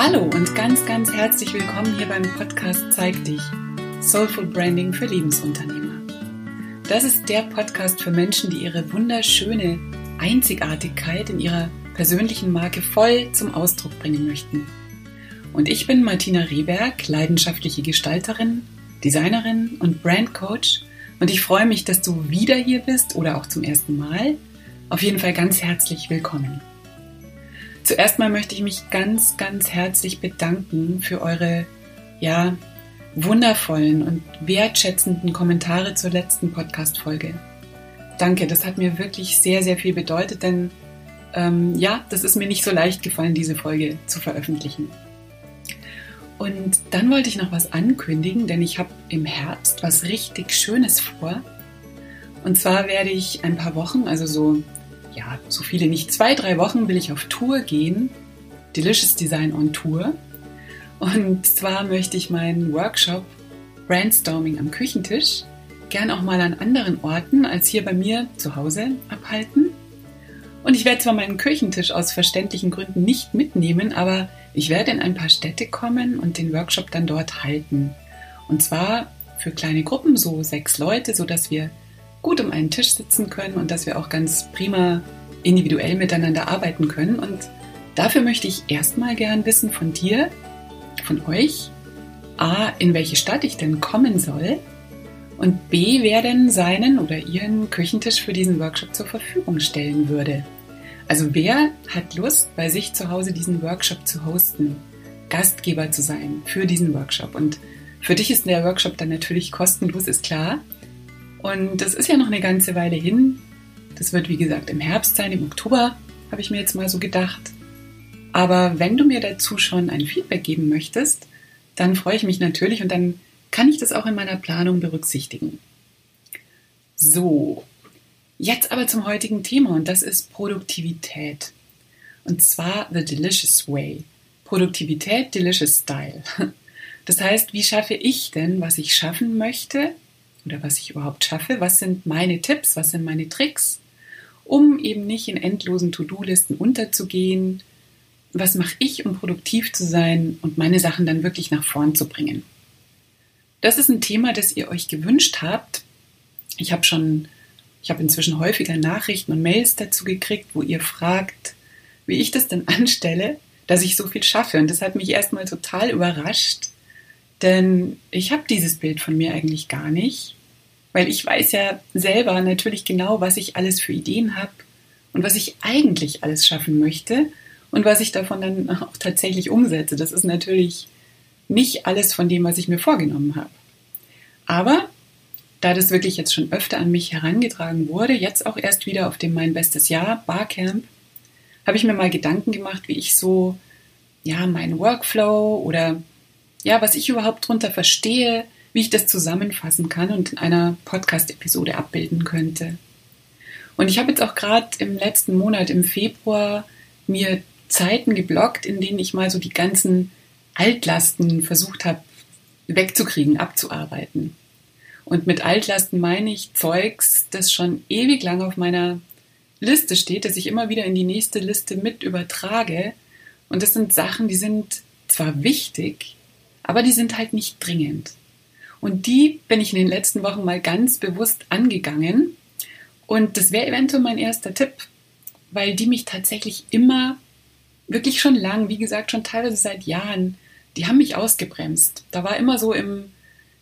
Hallo und ganz, ganz herzlich willkommen hier beim Podcast Zeig dich. Soulful Branding für Lebensunternehmer. Das ist der Podcast für Menschen, die ihre wunderschöne Einzigartigkeit in ihrer persönlichen Marke voll zum Ausdruck bringen möchten. Und ich bin Martina Rehberg, leidenschaftliche Gestalterin, Designerin und Brandcoach und ich freue mich, dass du wieder hier bist oder auch zum ersten Mal. Auf jeden Fall ganz herzlich willkommen. Zuerst mal möchte ich mich ganz, ganz herzlich bedanken für eure, ja, wundervollen und wertschätzenden Kommentare zur letzten Podcast-Folge. Danke, das hat mir wirklich sehr, sehr viel bedeutet, denn ähm, ja, das ist mir nicht so leicht gefallen, diese Folge zu veröffentlichen. Und dann wollte ich noch was ankündigen, denn ich habe im Herbst was richtig Schönes vor. Und zwar werde ich ein paar Wochen, also so, ja, so viele nicht, zwei, drei Wochen will ich auf Tour gehen. Delicious Design on Tour. Und zwar möchte ich meinen Workshop Brainstorming am Küchentisch gern auch mal an anderen Orten als hier bei mir zu Hause abhalten. Und ich werde zwar meinen Küchentisch aus verständlichen Gründen nicht mitnehmen, aber ich werde in ein paar Städte kommen und den Workshop dann dort halten. Und zwar für kleine Gruppen, so sechs Leute, sodass wir gut um einen Tisch sitzen können und dass wir auch ganz prima individuell miteinander arbeiten können. Und dafür möchte ich erstmal gern wissen von dir, von euch, A, in welche Stadt ich denn kommen soll und B, wer denn seinen oder ihren Küchentisch für diesen Workshop zur Verfügung stellen würde. Also wer hat Lust, bei sich zu Hause diesen Workshop zu hosten, Gastgeber zu sein für diesen Workshop? Und für dich ist der Workshop dann natürlich kostenlos, ist klar. Und das ist ja noch eine ganze Weile hin. Das wird wie gesagt im Herbst sein, im Oktober, habe ich mir jetzt mal so gedacht. Aber wenn du mir dazu schon ein Feedback geben möchtest, dann freue ich mich natürlich und dann kann ich das auch in meiner Planung berücksichtigen. So, Jetzt aber zum heutigen Thema und das ist Produktivität. Und zwar The Delicious Way. Produktivität, Delicious Style. Das heißt, wie schaffe ich denn, was ich schaffen möchte oder was ich überhaupt schaffe? Was sind meine Tipps? Was sind meine Tricks? Um eben nicht in endlosen To-Do-Listen unterzugehen. Was mache ich, um produktiv zu sein und meine Sachen dann wirklich nach vorn zu bringen? Das ist ein Thema, das ihr euch gewünscht habt. Ich habe schon ich habe inzwischen häufiger Nachrichten und Mails dazu gekriegt, wo ihr fragt, wie ich das denn anstelle, dass ich so viel schaffe. Und das hat mich erstmal total überrascht, denn ich habe dieses Bild von mir eigentlich gar nicht, weil ich weiß ja selber natürlich genau, was ich alles für Ideen habe und was ich eigentlich alles schaffen möchte und was ich davon dann auch tatsächlich umsetze. Das ist natürlich nicht alles von dem, was ich mir vorgenommen habe. Aber da das wirklich jetzt schon öfter an mich herangetragen wurde, jetzt auch erst wieder auf dem Mein Bestes Jahr Barcamp, habe ich mir mal Gedanken gemacht, wie ich so, ja, meinen Workflow oder ja, was ich überhaupt darunter verstehe, wie ich das zusammenfassen kann und in einer Podcast-Episode abbilden könnte. Und ich habe jetzt auch gerade im letzten Monat, im Februar, mir Zeiten geblockt, in denen ich mal so die ganzen Altlasten versucht habe wegzukriegen, abzuarbeiten. Und mit Altlasten meine ich Zeugs, das schon ewig lang auf meiner Liste steht, das ich immer wieder in die nächste Liste mit übertrage. Und das sind Sachen, die sind zwar wichtig, aber die sind halt nicht dringend. Und die bin ich in den letzten Wochen mal ganz bewusst angegangen. Und das wäre eventuell mein erster Tipp, weil die mich tatsächlich immer, wirklich schon lang, wie gesagt, schon teilweise seit Jahren, die haben mich ausgebremst. Da war immer so im,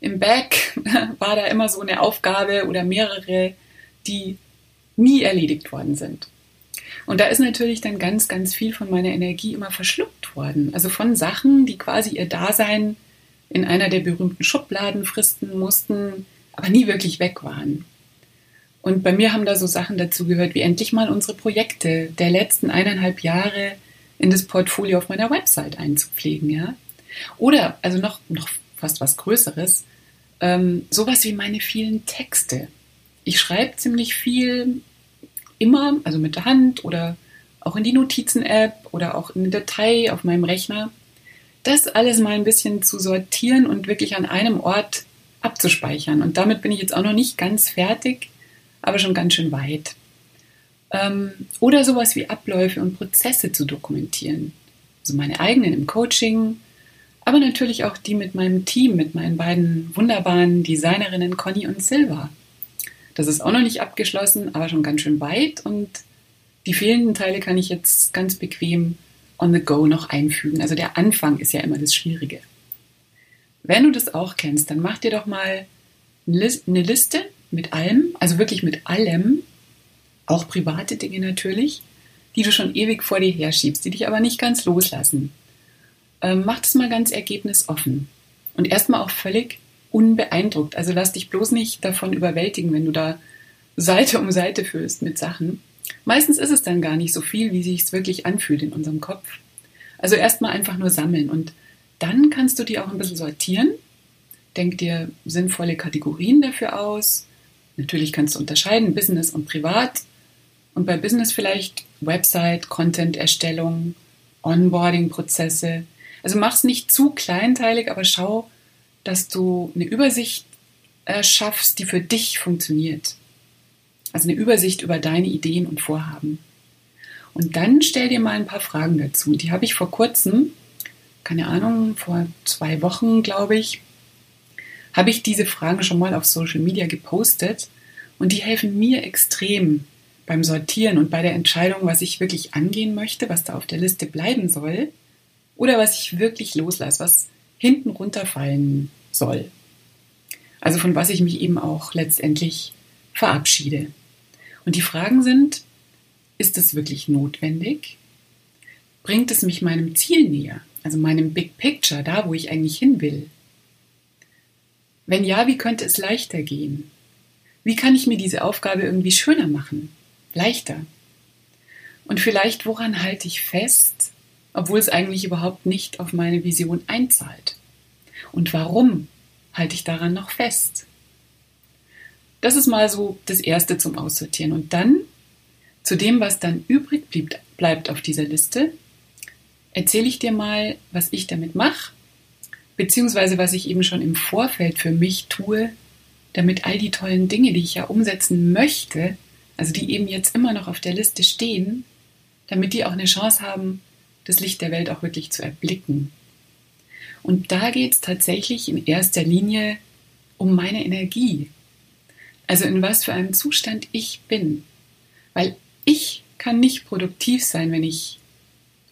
im Back war da immer so eine Aufgabe oder mehrere, die nie erledigt worden sind. Und da ist natürlich dann ganz, ganz viel von meiner Energie immer verschluckt worden. Also von Sachen, die quasi ihr Dasein in einer der berühmten Schubladen fristen mussten, aber nie wirklich weg waren. Und bei mir haben da so Sachen dazu gehört, wie endlich mal unsere Projekte der letzten eineinhalb Jahre in das Portfolio auf meiner Website einzupflegen, ja. Oder, also noch, noch fast was Größeres, ähm, sowas wie meine vielen Texte. Ich schreibe ziemlich viel immer, also mit der Hand oder auch in die Notizen-App oder auch in die Datei auf meinem Rechner. Das alles mal ein bisschen zu sortieren und wirklich an einem Ort abzuspeichern. Und damit bin ich jetzt auch noch nicht ganz fertig, aber schon ganz schön weit. Ähm, oder sowas wie Abläufe und Prozesse zu dokumentieren. Also meine eigenen im Coaching, aber natürlich auch die mit meinem Team, mit meinen beiden wunderbaren Designerinnen Conny und Silva. Das ist auch noch nicht abgeschlossen, aber schon ganz schön weit und die fehlenden Teile kann ich jetzt ganz bequem on the go noch einfügen. Also der Anfang ist ja immer das Schwierige. Wenn du das auch kennst, dann mach dir doch mal eine Liste mit allem, also wirklich mit allem, auch private Dinge natürlich, die du schon ewig vor dir herschiebst, die dich aber nicht ganz loslassen. Ähm, mach das mal ganz ergebnisoffen und erstmal auch völlig unbeeindruckt. Also lass dich bloß nicht davon überwältigen, wenn du da Seite um Seite füllst mit Sachen. Meistens ist es dann gar nicht so viel, wie sich es wirklich anfühlt in unserem Kopf. Also erstmal einfach nur sammeln und dann kannst du die auch ein bisschen sortieren. Denk dir sinnvolle Kategorien dafür aus. Natürlich kannst du unterscheiden, Business und Privat. Und bei Business vielleicht Website, Content-Erstellung, Onboarding-Prozesse. Also mach es nicht zu kleinteilig, aber schau, dass du eine Übersicht erschaffst, die für dich funktioniert. Also eine Übersicht über deine Ideen und Vorhaben. Und dann stell dir mal ein paar Fragen dazu. Die habe ich vor kurzem keine Ahnung, vor zwei Wochen, glaube ich, habe ich diese Fragen schon mal auf Social Media gepostet und die helfen mir extrem beim Sortieren und bei der Entscheidung, was ich wirklich angehen möchte, was da auf der Liste bleiben soll oder was ich wirklich loslasse, was hinten runterfallen soll. Also von was ich mich eben auch letztendlich verabschiede. Und die Fragen sind, ist es wirklich notwendig? Bringt es mich meinem Ziel näher? also meinem Big Picture, da wo ich eigentlich hin will? Wenn ja, wie könnte es leichter gehen? Wie kann ich mir diese Aufgabe irgendwie schöner machen? Leichter? Und vielleicht, woran halte ich fest, obwohl es eigentlich überhaupt nicht auf meine Vision einzahlt? Und warum halte ich daran noch fest? Das ist mal so das Erste zum Aussortieren. Und dann zu dem, was dann übrig bleibt, bleibt auf dieser Liste, erzähle ich dir mal, was ich damit mache, beziehungsweise was ich eben schon im Vorfeld für mich tue, damit all die tollen Dinge, die ich ja umsetzen möchte, also die eben jetzt immer noch auf der Liste stehen, damit die auch eine Chance haben, das Licht der Welt auch wirklich zu erblicken. Und da geht es tatsächlich in erster Linie um meine Energie. Also in was für einem Zustand ich bin. Weil ich kann nicht produktiv sein, wenn ich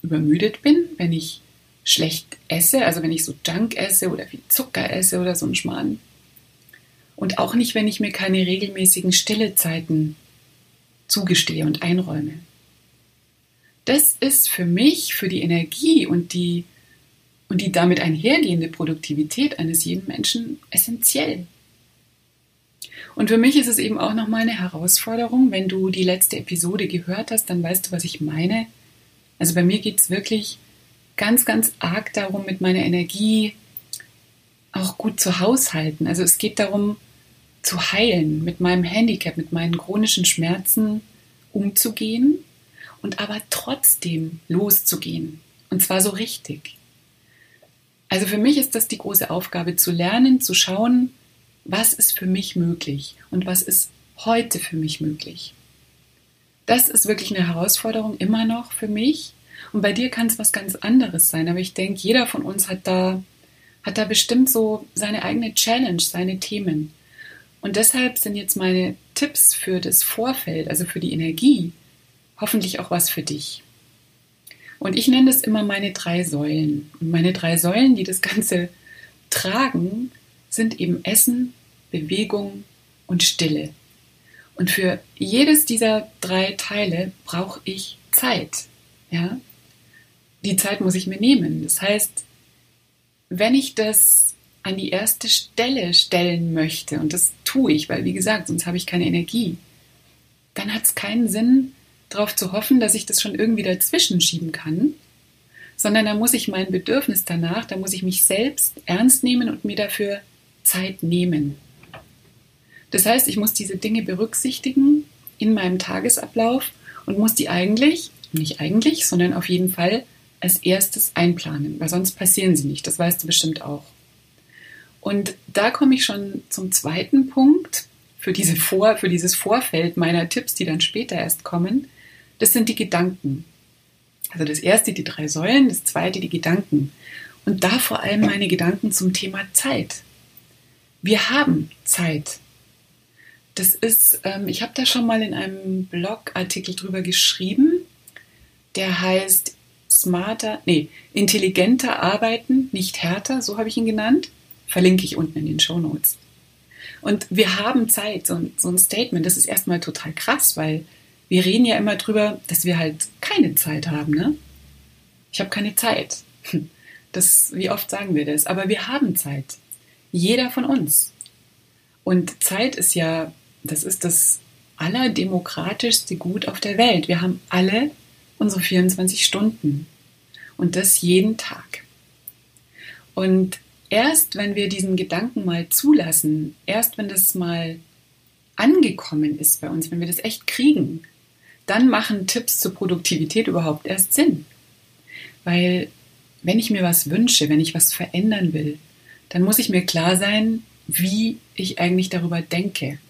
übermüdet bin, wenn ich schlecht esse, also wenn ich so Junk esse oder viel Zucker esse oder so ein Schmarrn. Und auch nicht, wenn ich mir keine regelmäßigen Stillezeiten zugestehe und einräume. Das ist für mich, für die Energie und die, und die damit einhergehende Produktivität eines jeden Menschen essentiell. Und für mich ist es eben auch nochmal eine Herausforderung, wenn du die letzte Episode gehört hast, dann weißt du, was ich meine, also bei mir geht es wirklich ganz, ganz arg darum, mit meiner Energie auch gut zu haushalten. Also es geht darum, zu heilen, mit meinem Handicap, mit meinen chronischen Schmerzen umzugehen und aber trotzdem loszugehen. Und zwar so richtig. Also für mich ist das die große Aufgabe, zu lernen, zu schauen, was ist für mich möglich und was ist heute für mich möglich das ist wirklich eine Herausforderung immer noch für mich. Und bei dir kann es was ganz anderes sein. Aber ich denke, jeder von uns hat da, hat da bestimmt so seine eigene Challenge, seine Themen. Und deshalb sind jetzt meine Tipps für das Vorfeld, also für die Energie, hoffentlich auch was für dich. Und ich nenne das immer meine drei Säulen. Und meine drei Säulen, die das Ganze tragen, sind eben Essen, Bewegung und Stille. Und für jedes dieser drei Teile brauche ich Zeit. Ja? Die Zeit muss ich mir nehmen. Das heißt, wenn ich das an die erste Stelle stellen möchte, und das tue ich, weil wie gesagt, sonst habe ich keine Energie, dann hat es keinen Sinn, darauf zu hoffen, dass ich das schon irgendwie dazwischen schieben kann, sondern da muss ich mein Bedürfnis danach, da muss ich mich selbst ernst nehmen und mir dafür Zeit nehmen. Das heißt, ich muss diese Dinge berücksichtigen in meinem Tagesablauf und muss die eigentlich, nicht eigentlich, sondern auf jeden Fall als erstes einplanen, weil sonst passieren sie nicht. Das weißt du bestimmt auch. Und da komme ich schon zum zweiten Punkt für, diese Vor, für dieses Vorfeld meiner Tipps, die dann später erst kommen. Das sind die Gedanken. Also das erste die drei Säulen, das zweite die Gedanken. Und da vor allem meine Gedanken zum Thema Zeit. Wir haben Zeit. Das ist, ähm, ich habe da schon mal in einem Blogartikel drüber geschrieben, der heißt smarter, nee, intelligenter arbeiten, nicht härter, so habe ich ihn genannt. Verlinke ich unten in den Show Notes. Und wir haben Zeit, so, so ein Statement, das ist erstmal total krass, weil wir reden ja immer drüber, dass wir halt keine Zeit haben, ne? Ich habe keine Zeit. Das, wie oft sagen wir das? Aber wir haben Zeit. Jeder von uns. Und Zeit ist ja, das ist das allerdemokratischste Gut auf der Welt. Wir haben alle unsere 24 Stunden. Und das jeden Tag. Und erst wenn wir diesen Gedanken mal zulassen, erst wenn das mal angekommen ist bei uns, wenn wir das echt kriegen, dann machen Tipps zur Produktivität überhaupt erst Sinn. Weil wenn ich mir was wünsche, wenn ich was verändern will, dann muss ich mir klar sein, wie ich eigentlich darüber denke.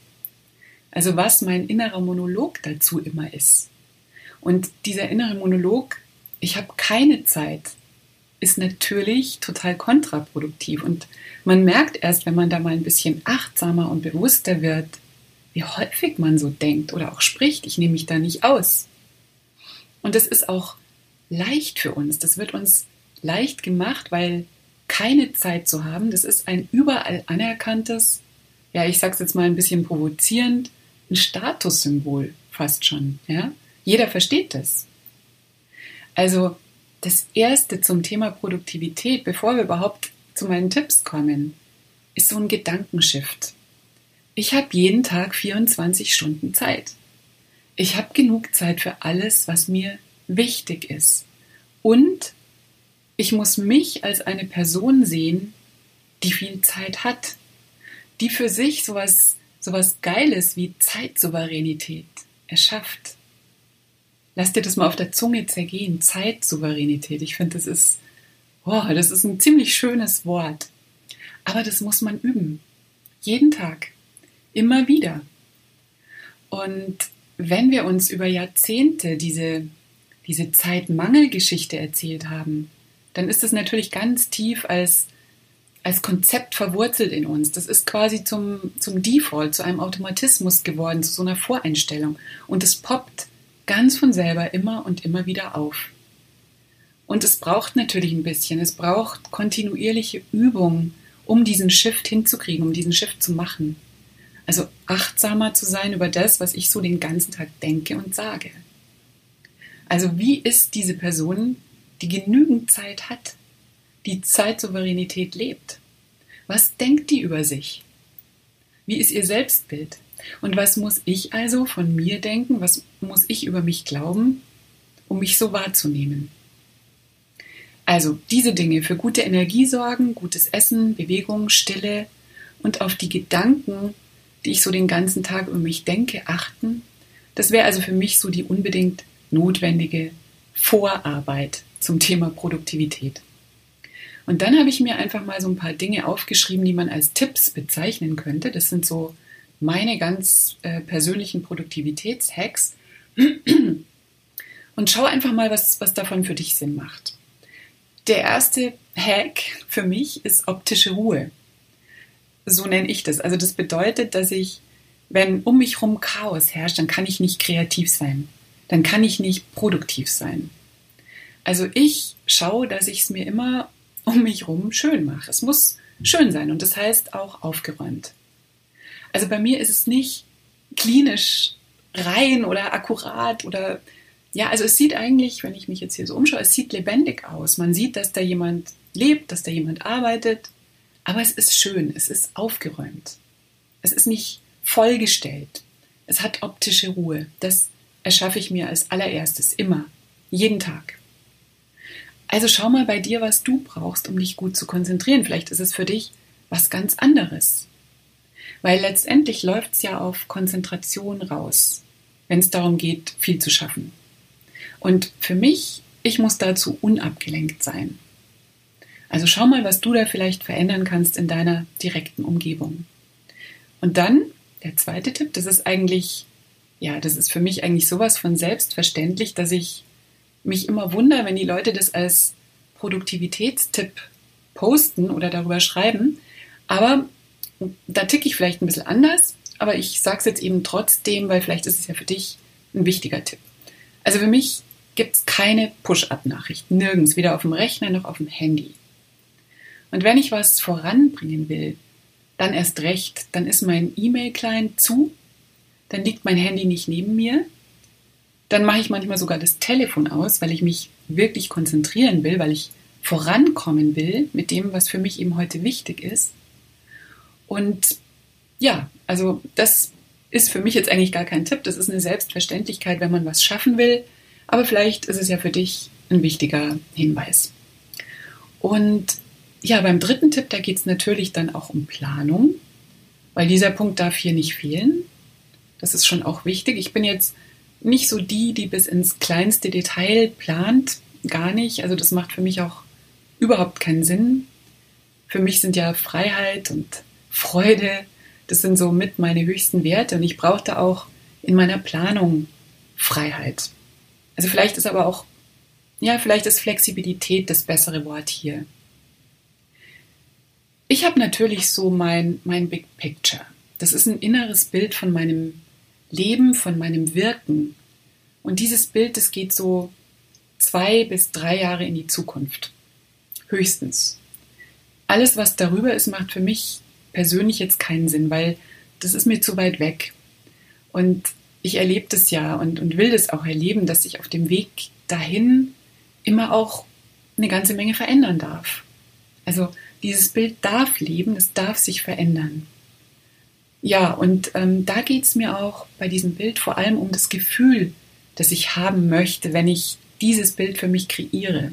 Also was mein innerer Monolog dazu immer ist. Und dieser innere Monolog, ich habe keine Zeit, ist natürlich total kontraproduktiv. Und man merkt erst, wenn man da mal ein bisschen achtsamer und bewusster wird, wie häufig man so denkt oder auch spricht. Ich nehme mich da nicht aus. Und das ist auch leicht für uns. Das wird uns leicht gemacht, weil keine Zeit zu haben, das ist ein überall anerkanntes, ja, ich sag's jetzt mal ein bisschen provozierend, ein Statussymbol fast schon, ja? Jeder versteht das. Also das erste zum Thema Produktivität, bevor wir überhaupt zu meinen Tipps kommen, ist so ein Gedankenshift. Ich habe jeden Tag 24 Stunden Zeit. Ich habe genug Zeit für alles, was mir wichtig ist. Und ich muss mich als eine Person sehen, die viel Zeit hat, die für sich sowas, sowas Geiles wie Zeitsouveränität erschafft. Lass dir das mal auf der Zunge zergehen. Zeitsouveränität. Ich finde, das ist, oh, das ist ein ziemlich schönes Wort. Aber das muss man üben. Jeden Tag. Immer wieder. Und wenn wir uns über Jahrzehnte diese, diese Zeitmangelgeschichte erzählt haben, dann ist das natürlich ganz tief als, als Konzept verwurzelt in uns. Das ist quasi zum, zum Default, zu einem Automatismus geworden, zu so einer Voreinstellung. Und es poppt ganz von selber immer und immer wieder auf. Und es braucht natürlich ein bisschen, es braucht kontinuierliche Übung, um diesen Shift hinzukriegen, um diesen Shift zu machen. Also achtsamer zu sein über das, was ich so den ganzen Tag denke und sage. Also wie ist diese Person, die genügend Zeit hat, die Zeitsouveränität lebt? Was denkt die über sich? Wie ist ihr Selbstbild? Und was muss ich also von mir denken? Was muss ich über mich glauben, um mich so wahrzunehmen? Also diese Dinge für gute Energie sorgen, gutes Essen, Bewegung, Stille und auf die Gedanken, die ich so den ganzen Tag über mich denke, achten. Das wäre also für mich so die unbedingt notwendige Vorarbeit zum Thema Produktivität. Und dann habe ich mir einfach mal so ein paar Dinge aufgeschrieben, die man als Tipps bezeichnen könnte. Das sind so meine ganz äh, persönlichen Produktivitätshacks und schau einfach mal, was, was davon für dich Sinn macht. Der erste Hack für mich ist optische Ruhe. So nenne ich das. Also das bedeutet, dass ich, wenn um mich herum Chaos herrscht, dann kann ich nicht kreativ sein. Dann kann ich nicht produktiv sein. Also ich schaue, dass ich es mir immer um mich herum schön mache. Es muss schön sein und das heißt auch aufgeräumt. Also bei mir ist es nicht klinisch rein oder akkurat oder ja, also es sieht eigentlich, wenn ich mich jetzt hier so umschaue, es sieht lebendig aus. Man sieht, dass da jemand lebt, dass da jemand arbeitet, aber es ist schön, es ist aufgeräumt. Es ist nicht vollgestellt. Es hat optische Ruhe. Das erschaffe ich mir als allererstes immer, jeden Tag. Also schau mal bei dir, was du brauchst, um dich gut zu konzentrieren. Vielleicht ist es für dich was ganz anderes. Weil letztendlich läuft es ja auf Konzentration raus, wenn es darum geht, viel zu schaffen. Und für mich, ich muss dazu unabgelenkt sein. Also schau mal, was du da vielleicht verändern kannst in deiner direkten Umgebung. Und dann der zweite Tipp, das ist eigentlich, ja, das ist für mich eigentlich sowas von selbstverständlich, dass ich mich immer wundere, wenn die Leute das als Produktivitätstipp posten oder darüber schreiben. Aber da ticke ich vielleicht ein bisschen anders, aber ich sage es jetzt eben trotzdem, weil vielleicht ist es ja für dich ein wichtiger Tipp. Also für mich gibt es keine Push-up-Nachricht, nirgends, weder auf dem Rechner noch auf dem Handy. Und wenn ich was voranbringen will, dann erst recht, dann ist mein E-Mail-Client zu, dann liegt mein Handy nicht neben mir, dann mache ich manchmal sogar das Telefon aus, weil ich mich wirklich konzentrieren will, weil ich vorankommen will mit dem, was für mich eben heute wichtig ist. Und ja, also das ist für mich jetzt eigentlich gar kein Tipp. Das ist eine Selbstverständlichkeit, wenn man was schaffen will. Aber vielleicht ist es ja für dich ein wichtiger Hinweis. Und ja, beim dritten Tipp, da geht es natürlich dann auch um Planung, weil dieser Punkt darf hier nicht fehlen. Das ist schon auch wichtig. Ich bin jetzt nicht so die, die bis ins kleinste Detail plant, gar nicht. Also das macht für mich auch überhaupt keinen Sinn. Für mich sind ja Freiheit und Freude, das sind so mit meine höchsten Werte und ich brauchte auch in meiner Planung Freiheit. Also vielleicht ist aber auch, ja, vielleicht ist Flexibilität das bessere Wort hier. Ich habe natürlich so mein, mein Big Picture. Das ist ein inneres Bild von meinem Leben, von meinem Wirken. Und dieses Bild, das geht so zwei bis drei Jahre in die Zukunft. Höchstens. Alles, was darüber ist, macht für mich persönlich jetzt keinen Sinn, weil das ist mir zu weit weg. Und ich erlebe das ja und, und will das auch erleben, dass ich auf dem Weg dahin immer auch eine ganze Menge verändern darf. Also dieses Bild darf leben, es darf sich verändern. Ja, und ähm, da geht es mir auch bei diesem Bild vor allem um das Gefühl, das ich haben möchte, wenn ich dieses Bild für mich kreiere.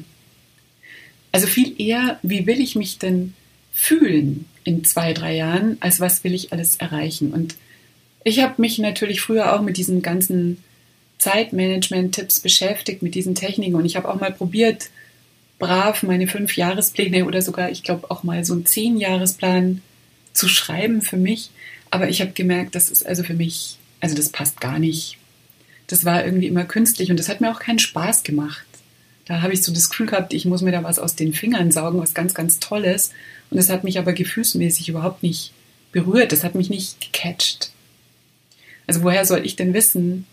Also viel eher, wie will ich mich denn fühlen in zwei, drei Jahren, als was will ich alles erreichen. Und ich habe mich natürlich früher auch mit diesen ganzen Zeitmanagement-Tipps beschäftigt, mit diesen Techniken. Und ich habe auch mal probiert, brav meine fünf Jahrespläne oder sogar, ich glaube, auch mal so einen zehn Jahresplan zu schreiben für mich. Aber ich habe gemerkt, das ist also für mich, also das passt gar nicht. Das war irgendwie immer künstlich und das hat mir auch keinen Spaß gemacht. Da habe ich so das Gefühl gehabt, ich muss mir da was aus den Fingern saugen, was ganz, ganz Tolles. Und das hat mich aber gefühlsmäßig überhaupt nicht berührt. Das hat mich nicht gecatcht. Also woher soll ich denn wissen,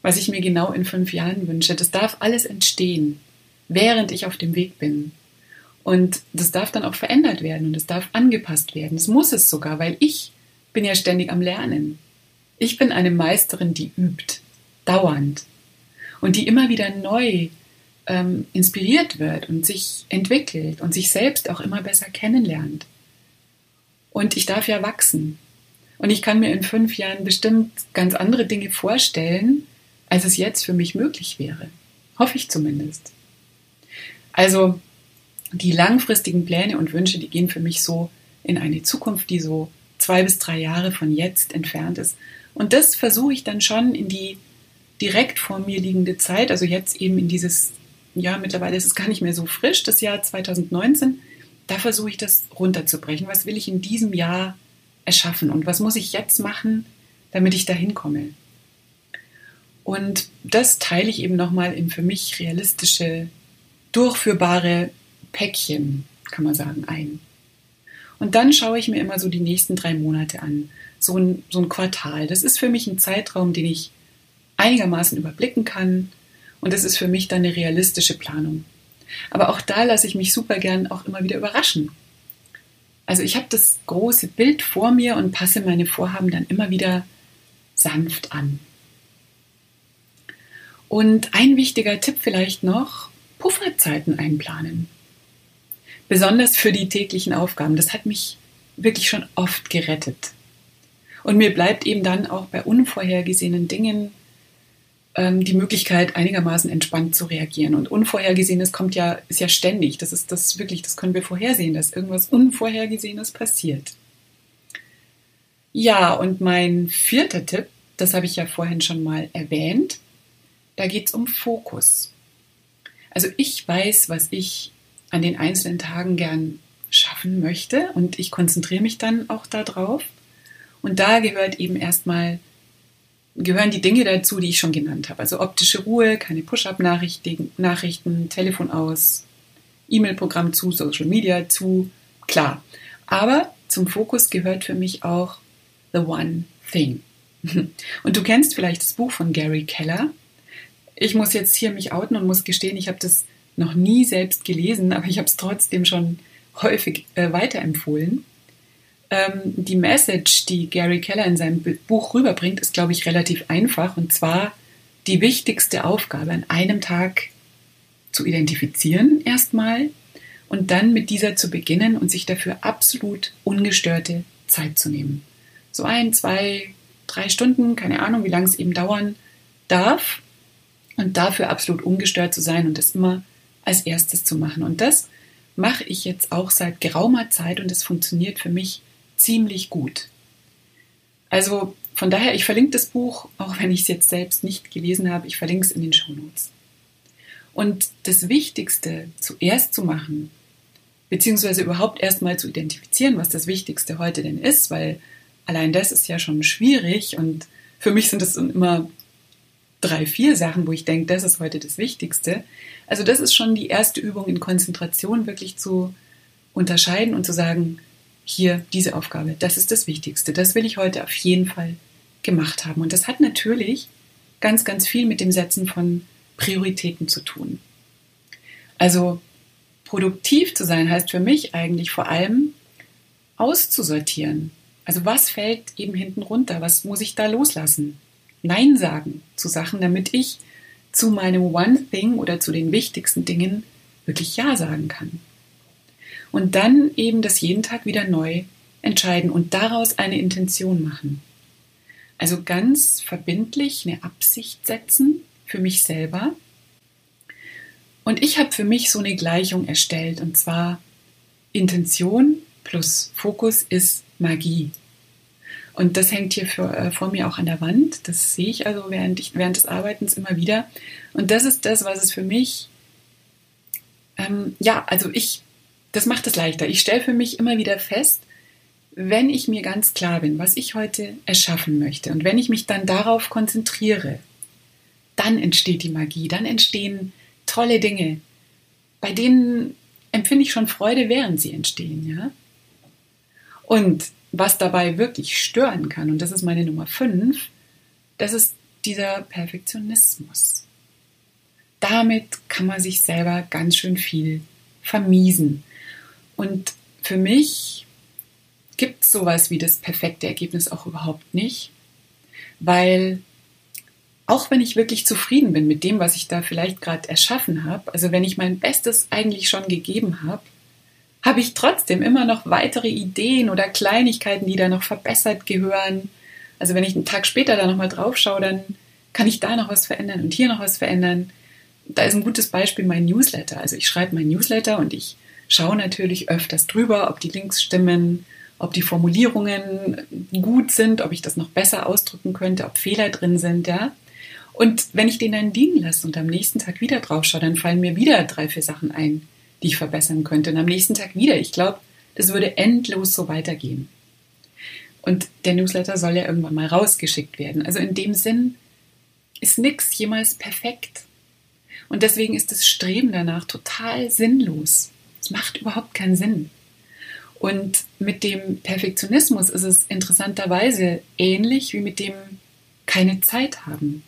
was ich mir genau in fünf Jahren wünsche? Das darf alles entstehen, während ich auf dem Weg bin. Und das darf dann auch verändert werden und es darf angepasst werden. Das muss es sogar, weil ich bin ja ständig am Lernen. Ich bin eine Meisterin, die übt, dauernd. Und die immer wieder neu ähm, inspiriert wird und sich entwickelt und sich selbst auch immer besser kennenlernt. Und ich darf ja wachsen. Und ich kann mir in fünf Jahren bestimmt ganz andere Dinge vorstellen, als es jetzt für mich möglich wäre. Hoffe ich zumindest. Also die langfristigen Pläne und Wünsche, die gehen für mich so in eine Zukunft, die so zwei bis drei Jahre von jetzt entfernt ist. Und das versuche ich dann schon in die direkt vor mir liegende Zeit, also jetzt eben in dieses, ja, mittlerweile ist es gar nicht mehr so frisch, das Jahr 2019, da versuche ich das runterzubrechen. Was will ich in diesem Jahr erschaffen und was muss ich jetzt machen, damit ich dahin komme? Und das teile ich eben nochmal in für mich realistische, durchführbare Päckchen, kann man sagen, ein. Und dann schaue ich mir immer so die nächsten drei Monate an. So ein, so ein Quartal. Das ist für mich ein Zeitraum, den ich einigermaßen überblicken kann. Und das ist für mich dann eine realistische Planung. Aber auch da lasse ich mich super gern auch immer wieder überraschen. Also ich habe das große Bild vor mir und passe meine Vorhaben dann immer wieder sanft an. Und ein wichtiger Tipp vielleicht noch, Pufferzeiten einplanen besonders für die täglichen Aufgaben. Das hat mich wirklich schon oft gerettet. Und mir bleibt eben dann auch bei unvorhergesehenen Dingen ähm, die Möglichkeit, einigermaßen entspannt zu reagieren. Und Unvorhergesehenes kommt ja, ist ja ständig. Das ist das wirklich, das können wir vorhersehen, dass irgendwas Unvorhergesehenes passiert. Ja, und mein vierter Tipp, das habe ich ja vorhin schon mal erwähnt, da geht es um Fokus. Also ich weiß, was ich an den einzelnen Tagen gern schaffen möchte und ich konzentriere mich dann auch darauf. Und da gehört eben erstmal gehören die Dinge dazu, die ich schon genannt habe. Also optische Ruhe, keine Push-up-Nachrichten, Nachrichten, Telefon aus, E-Mail-Programm zu, Social Media zu, klar. Aber zum Fokus gehört für mich auch The One Thing. Und du kennst vielleicht das Buch von Gary Keller. Ich muss jetzt hier mich outen und muss gestehen, ich habe das noch nie selbst gelesen, aber ich habe es trotzdem schon häufig äh, weiterempfohlen. Ähm, die Message, die Gary Keller in seinem Buch rüberbringt, ist, glaube ich, relativ einfach. Und zwar die wichtigste Aufgabe an einem Tag zu identifizieren erstmal und dann mit dieser zu beginnen und sich dafür absolut ungestörte Zeit zu nehmen. So ein, zwei, drei Stunden, keine Ahnung, wie lange es eben dauern darf und dafür absolut ungestört zu sein und das immer als erstes zu machen. Und das mache ich jetzt auch seit geraumer Zeit und es funktioniert für mich ziemlich gut. Also von daher, ich verlinke das Buch, auch wenn ich es jetzt selbst nicht gelesen habe, ich verlinke es in den Shownotes. Und das Wichtigste zuerst zu machen, beziehungsweise überhaupt erstmal zu identifizieren, was das Wichtigste heute denn ist, weil allein das ist ja schon schwierig und für mich sind das immer drei, vier Sachen, wo ich denke, das ist heute das Wichtigste. Also das ist schon die erste Übung in Konzentration, wirklich zu unterscheiden und zu sagen, hier diese Aufgabe, das ist das Wichtigste, das will ich heute auf jeden Fall gemacht haben. Und das hat natürlich ganz, ganz viel mit dem Setzen von Prioritäten zu tun. Also produktiv zu sein heißt für mich eigentlich vor allem auszusortieren. Also was fällt eben hinten runter? Was muss ich da loslassen? Nein sagen zu Sachen, damit ich zu meinem One Thing oder zu den wichtigsten Dingen wirklich Ja sagen kann und dann eben das jeden Tag wieder neu entscheiden und daraus eine Intention machen. Also ganz verbindlich eine Absicht setzen für mich selber. Und ich habe für mich so eine Gleichung erstellt und zwar Intention plus Fokus ist Magie. Und das hängt hier für, äh, vor mir auch an der Wand. Das sehe ich also während, ich, während des Arbeitens immer wieder. Und das ist das, was es für mich, ähm, ja, also ich das macht es leichter. Ich stelle für mich immer wieder fest, wenn ich mir ganz klar bin, was ich heute erschaffen möchte und wenn ich mich dann darauf konzentriere, dann entsteht die Magie, dann entstehen tolle Dinge, bei denen empfinde ich schon Freude, während sie entstehen, ja? Und was dabei wirklich stören kann, und das ist meine Nummer 5, das ist dieser Perfektionismus. Damit kann man sich selber ganz schön viel vermiesen. Und für mich gibt es sowas wie das perfekte Ergebnis auch überhaupt nicht, weil auch wenn ich wirklich zufrieden bin mit dem, was ich da vielleicht gerade erschaffen habe, also wenn ich mein Bestes eigentlich schon gegeben habe, habe ich trotzdem immer noch weitere Ideen oder Kleinigkeiten, die da noch verbessert gehören. Also wenn ich einen Tag später da nochmal drauf schaue, dann kann ich da noch was verändern und hier noch was verändern. Da ist ein gutes Beispiel mein Newsletter. Also ich schreibe mein Newsletter und ich schaue natürlich öfters drüber, ob die Links stimmen, ob die Formulierungen gut sind, ob ich das noch besser ausdrücken könnte, ob Fehler drin sind, ja. Und wenn ich den dann liegen lasse und am nächsten Tag wieder drauf schaue, dann fallen mir wieder drei, vier Sachen ein, die ich verbessern könnte. Und am nächsten Tag wieder. Ich glaube, das würde endlos so weitergehen. Und der Newsletter soll ja irgendwann mal rausgeschickt werden. Also in dem Sinn ist nichts jemals perfekt. Und deswegen ist das Streben danach total sinnlos. Es macht überhaupt keinen Sinn. Und mit dem Perfektionismus ist es interessanterweise ähnlich wie mit dem keine Zeit haben.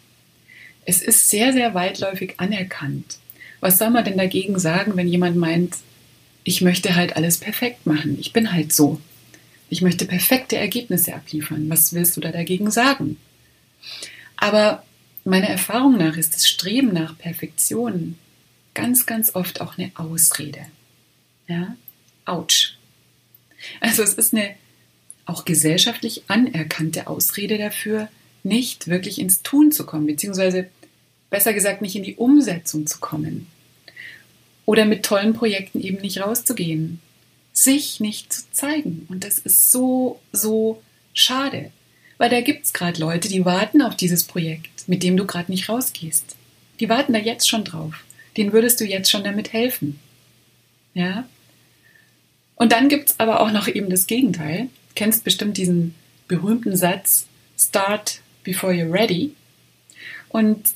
Es ist sehr, sehr weitläufig anerkannt. Was soll man denn dagegen sagen, wenn jemand meint, ich möchte halt alles perfekt machen. Ich bin halt so. Ich möchte perfekte Ergebnisse abliefern. Was willst du da dagegen sagen? Aber meiner Erfahrung nach ist das Streben nach Perfektion ganz, ganz oft auch eine Ausrede. Ja, ouch. Also es ist eine auch gesellschaftlich anerkannte Ausrede dafür, nicht wirklich ins Tun zu kommen, beziehungsweise besser gesagt nicht in die Umsetzung zu kommen. Oder mit tollen Projekten eben nicht rauszugehen. Sich nicht zu zeigen. Und das ist so, so schade. Weil da gibt es gerade Leute, die warten auf dieses Projekt, mit dem du gerade nicht rausgehst. Die warten da jetzt schon drauf. Denen würdest du jetzt schon damit helfen. Ja? Und dann gibt es aber auch noch eben das Gegenteil. Du kennst bestimmt diesen berühmten Satz, Start before you're ready. Und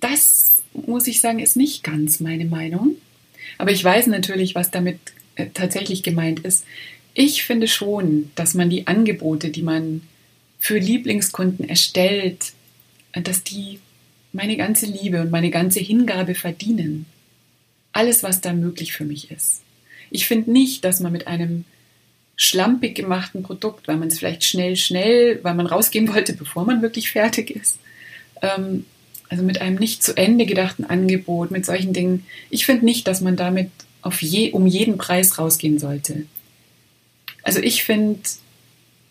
das, muss ich sagen, ist nicht ganz meine Meinung. Aber ich weiß natürlich, was damit äh, tatsächlich gemeint ist. Ich finde schon, dass man die Angebote, die man für Lieblingskunden erstellt, dass die meine ganze Liebe und meine ganze Hingabe verdienen. Alles, was da möglich für mich ist. Ich finde nicht, dass man mit einem schlampig gemachten Produkt, weil man es vielleicht schnell, schnell, weil man rausgehen wollte, bevor man wirklich fertig ist, ähm, also mit einem nicht zu Ende gedachten Angebot, mit solchen Dingen, ich finde nicht, dass man damit auf je, um jeden Preis rausgehen sollte. Also ich finde,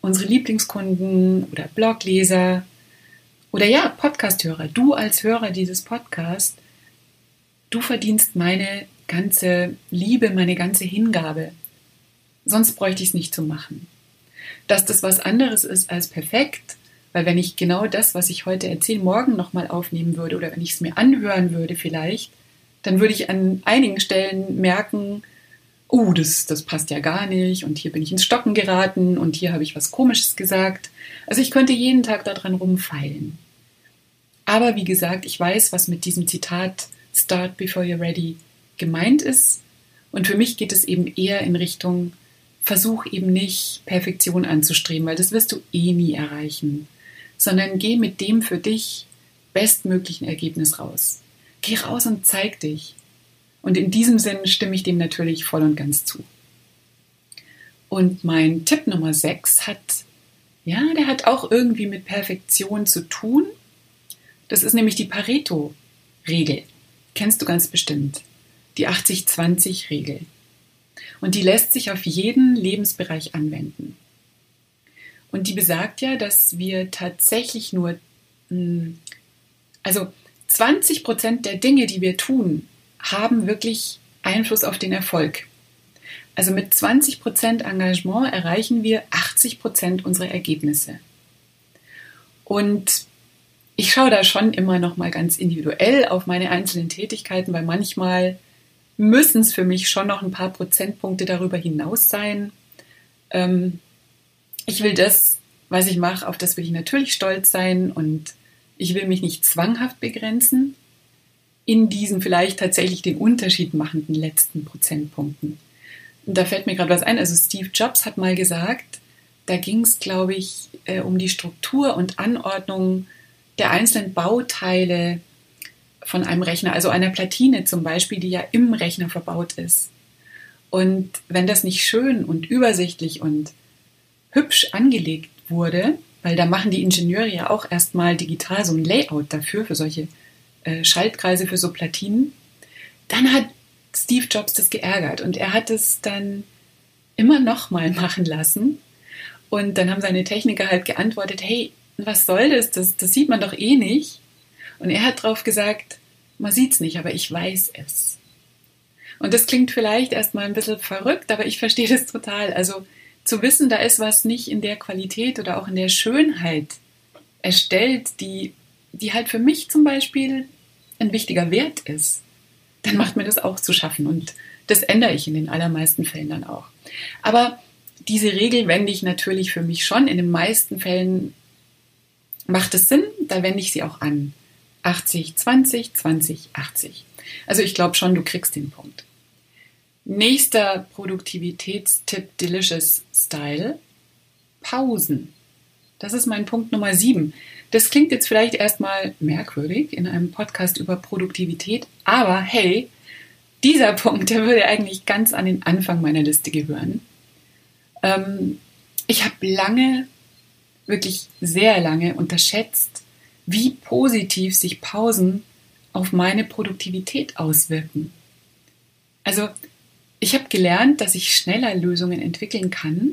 unsere Lieblingskunden oder Blogleser oder ja, Podcasthörer, du als Hörer dieses Podcasts, du verdienst meine ganze Liebe, meine ganze Hingabe. Sonst bräuchte ich es nicht zu machen. Dass das was anderes ist als perfekt, weil wenn ich genau das, was ich heute erzähle, morgen nochmal aufnehmen würde oder wenn ich es mir anhören würde vielleicht, dann würde ich an einigen Stellen merken, oh, das, das passt ja gar nicht und hier bin ich ins Stocken geraten und hier habe ich was Komisches gesagt. Also ich könnte jeden Tag daran rumfeilen. Aber wie gesagt, ich weiß, was mit diesem Zitat Start before you're ready gemeint ist. Und für mich geht es eben eher in Richtung, versuch eben nicht Perfektion anzustreben, weil das wirst du eh nie erreichen, sondern geh mit dem für dich bestmöglichen Ergebnis raus. Geh raus und zeig dich. Und in diesem Sinn stimme ich dem natürlich voll und ganz zu. Und mein Tipp Nummer 6 hat, ja, der hat auch irgendwie mit Perfektion zu tun. Das ist nämlich die Pareto-Regel. Kennst du ganz bestimmt. Die 80-20-Regel. Und die lässt sich auf jeden Lebensbereich anwenden. Und die besagt ja, dass wir tatsächlich nur, hm, also 20 Prozent der Dinge, die wir tun, haben wirklich Einfluss auf den Erfolg. Also mit 20% Engagement erreichen wir 80% unserer Ergebnisse. Und ich schaue da schon immer noch mal ganz individuell auf meine einzelnen Tätigkeiten, weil manchmal müssen es für mich schon noch ein paar Prozentpunkte darüber hinaus sein. Ähm, ich will das, was ich mache, auf das will ich natürlich stolz sein und ich will mich nicht zwanghaft begrenzen in diesen vielleicht tatsächlich den Unterschied machenden letzten Prozentpunkten. Und da fällt mir gerade was ein. Also Steve Jobs hat mal gesagt, da ging es, glaube ich, äh, um die Struktur und Anordnung der einzelnen Bauteile von einem Rechner, also einer Platine zum Beispiel, die ja im Rechner verbaut ist. Und wenn das nicht schön und übersichtlich und hübsch angelegt wurde, weil da machen die Ingenieure ja auch erstmal digital so ein Layout dafür, für solche äh, Schaltkreise für so Platinen. Dann hat Steve Jobs das geärgert und er hat es dann immer noch mal machen lassen. Und dann haben seine Techniker halt geantwortet, hey, was soll das? Das, das sieht man doch eh nicht. Und er hat darauf gesagt, man sieht es nicht, aber ich weiß es. Und das klingt vielleicht erstmal ein bisschen verrückt, aber ich verstehe das total. Also zu wissen, da ist was nicht in der Qualität oder auch in der Schönheit erstellt, die, die halt für mich zum Beispiel ein wichtiger Wert ist, dann macht mir das auch zu schaffen. Und das ändere ich in den allermeisten Fällen dann auch. Aber diese Regel wende ich natürlich für mich schon. In den meisten Fällen macht es Sinn, da wende ich sie auch an. 80, 20, 20, 80. Also ich glaube schon, du kriegst den Punkt. Nächster Produktivitätstipp Delicious Style. Pausen. Das ist mein Punkt Nummer 7. Das klingt jetzt vielleicht erstmal merkwürdig in einem Podcast über Produktivität, aber hey, dieser Punkt, der würde eigentlich ganz an den Anfang meiner Liste gehören. Ähm, ich habe lange, wirklich sehr lange unterschätzt, wie positiv sich Pausen auf meine Produktivität auswirken. Also, ich habe gelernt, dass ich schneller Lösungen entwickeln kann,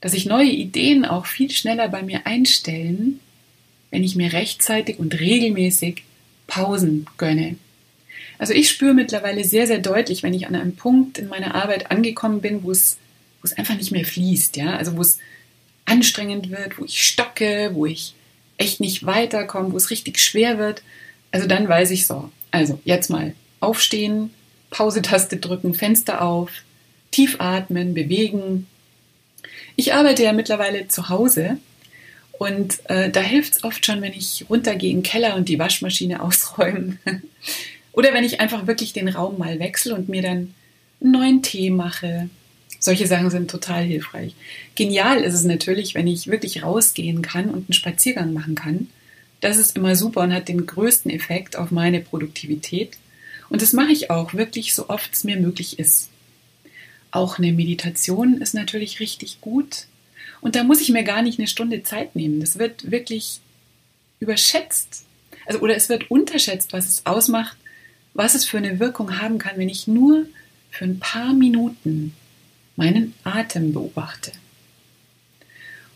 dass sich neue Ideen auch viel schneller bei mir einstellen, wenn ich mir rechtzeitig und regelmäßig Pausen gönne. Also ich spüre mittlerweile sehr, sehr deutlich, wenn ich an einem Punkt in meiner Arbeit angekommen bin, wo es, wo es einfach nicht mehr fließt, ja, also wo es anstrengend wird, wo ich stocke, wo ich echt nicht weiterkomme, wo es richtig schwer wird. Also dann weiß ich so. Also jetzt mal aufstehen, Pausetaste drücken, Fenster auf, tief atmen, bewegen. Ich arbeite ja mittlerweile zu Hause Und äh, da hilft es oft schon, wenn ich runtergehe in den Keller und die Waschmaschine ausräume. Oder wenn ich einfach wirklich den Raum mal wechsle und mir dann einen neuen Tee mache. Solche Sachen sind total hilfreich. Genial ist es natürlich, wenn ich wirklich rausgehen kann und einen Spaziergang machen kann. Das ist immer super und hat den größten Effekt auf meine Produktivität. Und das mache ich auch wirklich so oft es mir möglich ist. Auch eine Meditation ist natürlich richtig gut. Und da muss ich mir gar nicht eine Stunde Zeit nehmen. Das wird wirklich überschätzt. Also, oder es wird unterschätzt, was es ausmacht, was es für eine Wirkung haben kann, wenn ich nur für ein paar Minuten meinen Atem beobachte.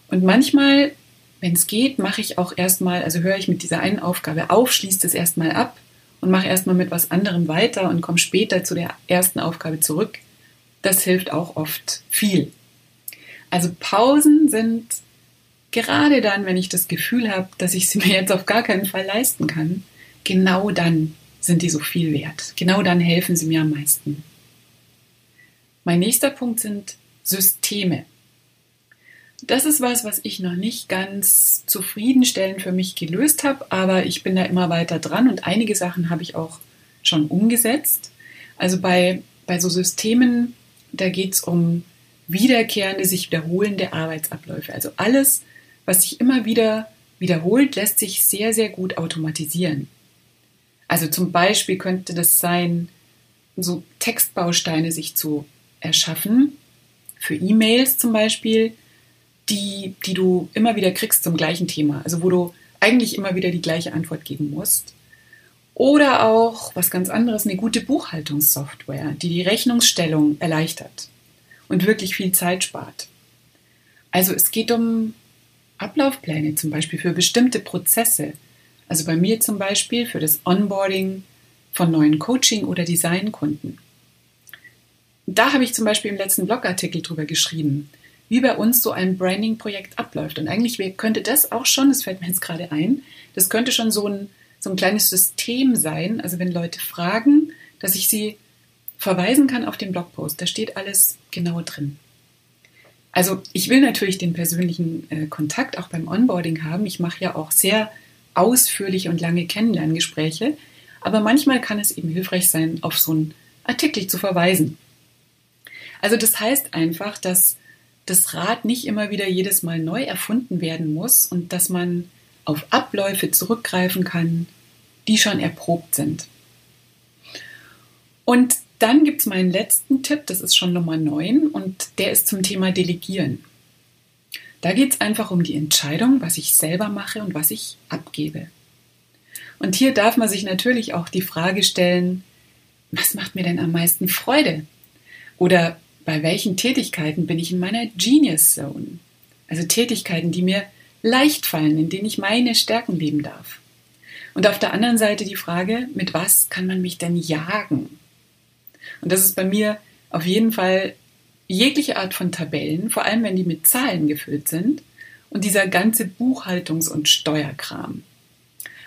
Und manchmal, wenn es geht, mache ich auch erstmal, also höre ich mit dieser einen Aufgabe auf, schließe es erstmal ab und mache erstmal mit was anderem weiter und komme später zu der ersten Aufgabe zurück. Das hilft auch oft viel. Also Pausen sind gerade dann, wenn ich das Gefühl habe, dass ich sie mir jetzt auf gar keinen Fall leisten kann, genau dann sind die so viel wert. Genau dann helfen sie mir am meisten. Mein nächster Punkt sind Systeme. Das ist was, was ich noch nicht ganz zufriedenstellend für mich gelöst habe, aber ich bin da immer weiter dran und einige Sachen habe ich auch schon umgesetzt. Also bei, bei so Systemen, da geht es um wiederkehrende, sich wiederholende Arbeitsabläufe. Also alles, was sich immer wieder wiederholt, lässt sich sehr, sehr gut automatisieren. Also zum Beispiel könnte das sein, so Textbausteine sich zu erschaffen, für E-Mails zum Beispiel, die, die du immer wieder kriegst zum gleichen Thema, also wo du eigentlich immer wieder die gleiche Antwort geben musst. Oder auch, was ganz anderes, eine gute Buchhaltungssoftware, die die Rechnungsstellung erleichtert und wirklich viel Zeit spart. Also es geht um Ablaufpläne zum Beispiel für bestimmte Prozesse. Also bei mir zum Beispiel für das Onboarding von neuen Coaching- oder Designkunden. Da habe ich zum Beispiel im letzten Blogartikel drüber geschrieben, wie bei uns so ein Branding-Projekt abläuft. Und eigentlich könnte das auch schon, das fällt mir jetzt gerade ein, das könnte schon so ein, so ein kleines System sein. Also wenn Leute fragen, dass ich sie verweisen kann auf den Blogpost. Da steht alles genau drin. Also ich will natürlich den persönlichen äh, Kontakt auch beim Onboarding haben. Ich mache ja auch sehr ausführliche und lange Kennenlerngespräche. Aber manchmal kann es eben hilfreich sein, auf so einen Artikel zu verweisen. Also das heißt einfach, dass das Rad nicht immer wieder jedes Mal neu erfunden werden muss und dass man auf Abläufe zurückgreifen kann, die schon erprobt sind. Und dann gibt es meinen letzten Tipp, das ist schon Nummer 9 und der ist zum Thema Delegieren. Da geht es einfach um die Entscheidung, was ich selber mache und was ich abgebe. Und hier darf man sich natürlich auch die Frage stellen, was macht mir denn am meisten Freude? Oder bei welchen Tätigkeiten bin ich in meiner Genius Zone? Also Tätigkeiten, die mir leicht fallen, in denen ich meine Stärken leben darf. Und auf der anderen Seite die Frage, mit was kann man mich denn jagen? Und das ist bei mir auf jeden Fall jegliche Art von Tabellen, vor allem wenn die mit Zahlen gefüllt sind und dieser ganze Buchhaltungs- und Steuerkram.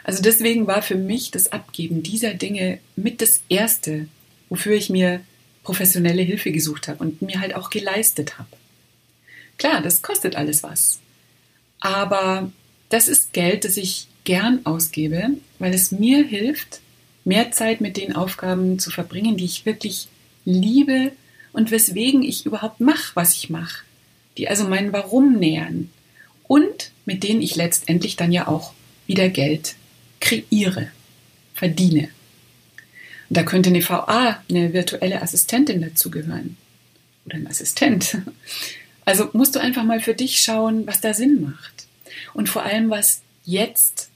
Also deswegen war für mich das Abgeben dieser Dinge mit das Erste, wofür ich mir professionelle Hilfe gesucht habe und mir halt auch geleistet habe. Klar, das kostet alles was. Aber das ist Geld, das ich gern ausgebe, weil es mir hilft, mehr Zeit mit den Aufgaben zu verbringen, die ich wirklich liebe und weswegen ich überhaupt mache, was ich mache, die also mein Warum nähern und mit denen ich letztendlich dann ja auch wieder Geld kreiere, verdiene. Da könnte eine VA, eine virtuelle Assistentin dazugehören oder ein Assistent. Also musst du einfach mal für dich schauen, was da Sinn macht und vor allem, was jetzt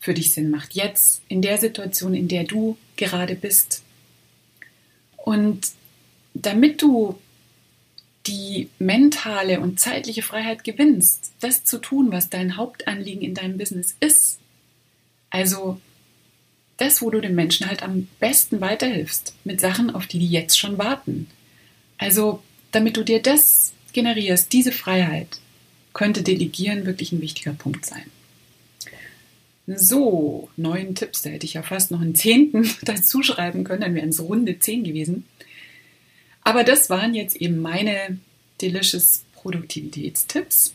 für dich Sinn macht. Jetzt, in der Situation, in der du gerade bist. Und damit du die mentale und zeitliche Freiheit gewinnst, das zu tun, was dein Hauptanliegen in deinem Business ist, also das, wo du den Menschen halt am besten weiterhilfst, mit Sachen, auf die die jetzt schon warten. Also, damit du dir das generierst, diese Freiheit, könnte Delegieren wirklich ein wichtiger Punkt sein. So, neun Tipps, da hätte ich ja fast noch einen zehnten dazu schreiben können, dann wären es runde zehn gewesen. Aber das waren jetzt eben meine Delicious Produktivitätstipps.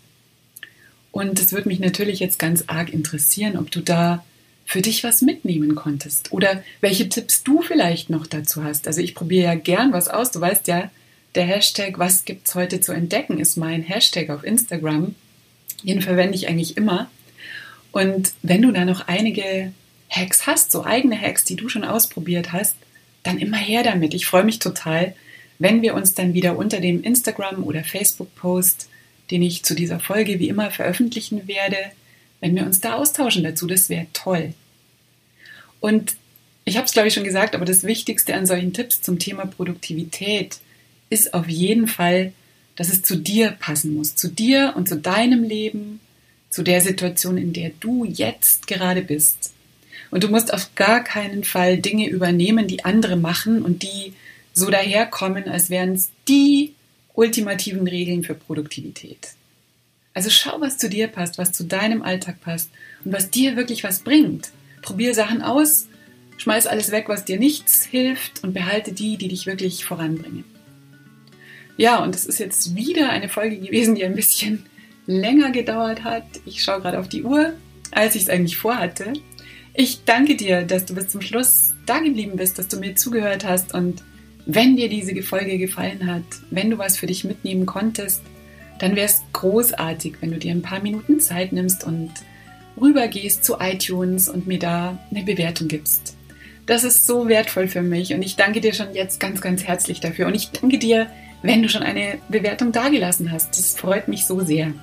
Und es würde mich natürlich jetzt ganz arg interessieren, ob du da für dich was mitnehmen konntest oder welche Tipps du vielleicht noch dazu hast. Also ich probiere ja gern was aus. Du weißt ja, der Hashtag Was gibt's heute zu entdecken ist mein Hashtag auf Instagram. Den verwende ich eigentlich immer. Und wenn du da noch einige Hacks hast, so eigene Hacks, die du schon ausprobiert hast, dann immer her damit. Ich freue mich total, wenn wir uns dann wieder unter dem Instagram- oder Facebook-Post, den ich zu dieser Folge wie immer veröffentlichen werde, wenn wir uns da austauschen dazu. Das wäre toll. Und ich habe es, glaube ich, schon gesagt, aber das Wichtigste an solchen Tipps zum Thema Produktivität ist auf jeden Fall, dass es zu dir passen muss, zu dir und zu deinem Leben, zu der Situation, in der du jetzt gerade bist. Und du musst auf gar keinen Fall Dinge übernehmen, die andere machen und die so daherkommen, als wären es die ultimativen Regeln für Produktivität. Also schau, was zu dir passt, was zu deinem Alltag passt und was dir wirklich was bringt. Probier Sachen aus, schmeiß alles weg, was dir nichts hilft und behalte die, die dich wirklich voranbringen. Ja, und es ist jetzt wieder eine Folge gewesen, die ein bisschen länger gedauert hat. Ich schaue gerade auf die Uhr, als ich es eigentlich vorhatte. Ich danke dir, dass du bis zum Schluss da geblieben bist, dass du mir zugehört hast und wenn dir diese Folge gefallen hat, wenn du was für dich mitnehmen konntest, dann wäre es großartig, wenn du dir ein paar Minuten Zeit nimmst und rübergehst zu iTunes und mir da eine Bewertung gibst. Das ist so wertvoll für mich und ich danke dir schon jetzt ganz, ganz herzlich dafür. Und ich danke dir, wenn du schon eine Bewertung dagelassen hast. Das freut mich so sehr.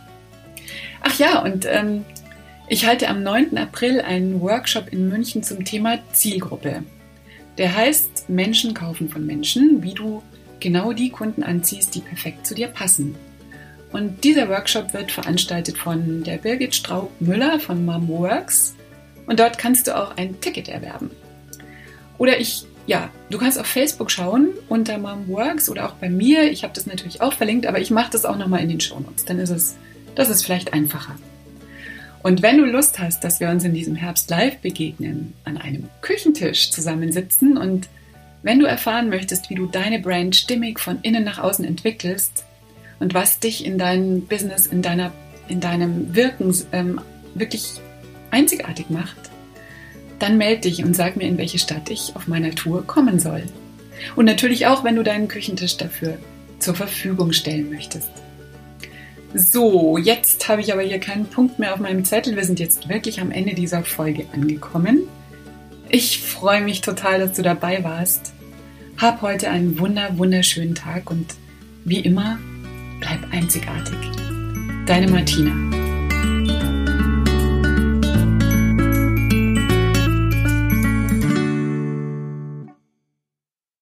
Ach ja, und ähm, ich halte am 9. April einen Workshop in München zum Thema Zielgruppe. Der heißt Menschen kaufen von Menschen, wie du genau die Kunden anziehst, die perfekt zu dir passen. Und dieser Workshop wird veranstaltet von der Birgit Straub-Müller von Momworks und dort kannst du auch ein Ticket erwerben. Oder ich ja, du kannst auf Facebook schauen unter Momworks oder auch bei mir. Ich habe das natürlich auch verlinkt, aber ich mache das auch nochmal in den Shownotes. Dann ist es, das ist vielleicht einfacher. Und wenn du Lust hast, dass wir uns in diesem Herbst live begegnen, an einem Küchentisch zusammensitzen und wenn du erfahren möchtest, wie du deine Brand stimmig von innen nach außen entwickelst und was dich in deinem Business, in, deiner, in deinem Wirken ähm, wirklich einzigartig macht, dann melde dich und sag mir, in welche Stadt ich auf meiner Tour kommen soll. Und natürlich auch, wenn du deinen Küchentisch dafür zur Verfügung stellen möchtest. So, jetzt habe ich aber hier keinen Punkt mehr auf meinem Zettel. Wir sind jetzt wirklich am Ende dieser Folge angekommen. Ich freue mich total, dass du dabei warst. Hab heute einen wunder, wunderschönen Tag und wie immer, bleib einzigartig. Deine Martina.